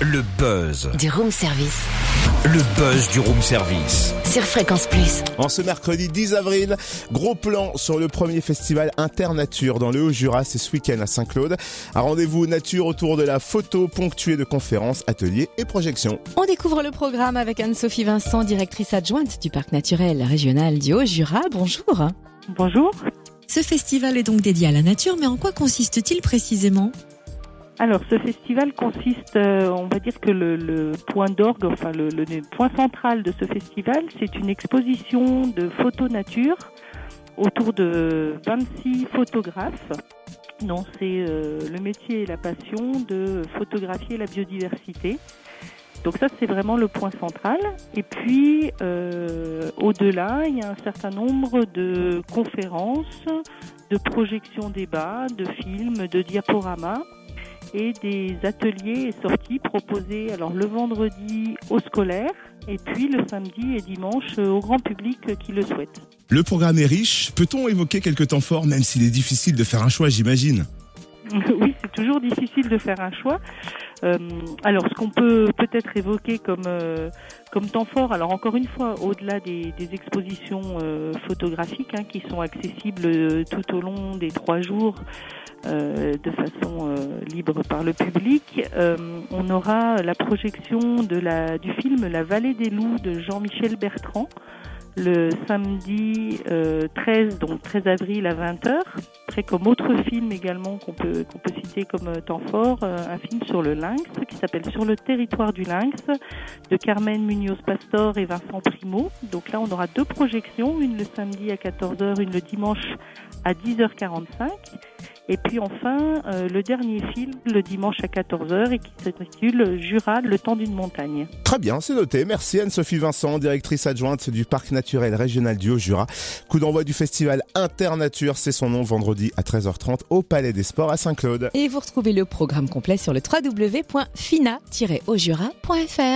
Le buzz. Du room service. Le buzz du room service. Sur Fréquence Plus. En ce mercredi 10 avril, gros plan sur le premier festival Internature dans le Haut-Jura, c'est ce week-end à Saint-Claude. Un rendez-vous nature autour de la photo ponctuée de conférences, ateliers et projections. On découvre le programme avec Anne-Sophie Vincent, directrice adjointe du parc naturel régional du Haut-Jura. Bonjour. Bonjour. Ce festival est donc dédié à la nature, mais en quoi consiste-t-il précisément? Alors, ce festival consiste, euh, on va dire que le, le point d'orgue, enfin le, le point central de ce festival, c'est une exposition de photos nature autour de 26 photographes. dont c'est euh, le métier et la passion de photographier la biodiversité. Donc ça, c'est vraiment le point central. Et puis, euh, au-delà, il y a un certain nombre de conférences, de projections débats, de films, de diaporamas et des ateliers et sorties proposés alors le vendredi aux scolaires et puis le samedi et dimanche au grand public qui le souhaite. Le programme est riche. Peut-on évoquer quelques temps forts, même s'il est difficile de faire un choix, j'imagine? Oui, c'est toujours difficile de faire un choix. Euh, alors, ce qu'on peut peut-être évoquer comme euh, comme temps fort, alors encore une fois, au-delà des, des expositions euh, photographiques hein, qui sont accessibles tout au long des trois jours de façon libre par le public, on aura la projection de la du film La Vallée des loups de Jean-Michel Bertrand le samedi euh, 13, donc 13 avril à 20h. Après, comme autre film également qu'on peut, qu'on peut citer comme euh, temps fort, euh, un film sur le lynx qui s'appelle Sur le territoire du lynx de Carmen Munoz Pastor et Vincent Primo. Donc là, on aura deux projections, une le samedi à 14h, une le dimanche à 10h45. Et puis enfin, euh, le dernier film, le dimanche à 14h, et qui s'intitule Jura, le temps d'une montagne. Très bien, c'est noté. Merci Anne-Sophie Vincent, directrice adjointe du Parc naturel régional du Haut-Jura. Coup d'envoi du festival Internature, c'est son nom, vendredi à 13h30 au Palais des Sports à Saint-Claude. Et vous retrouvez le programme complet sur le www.fina-aujura.fr.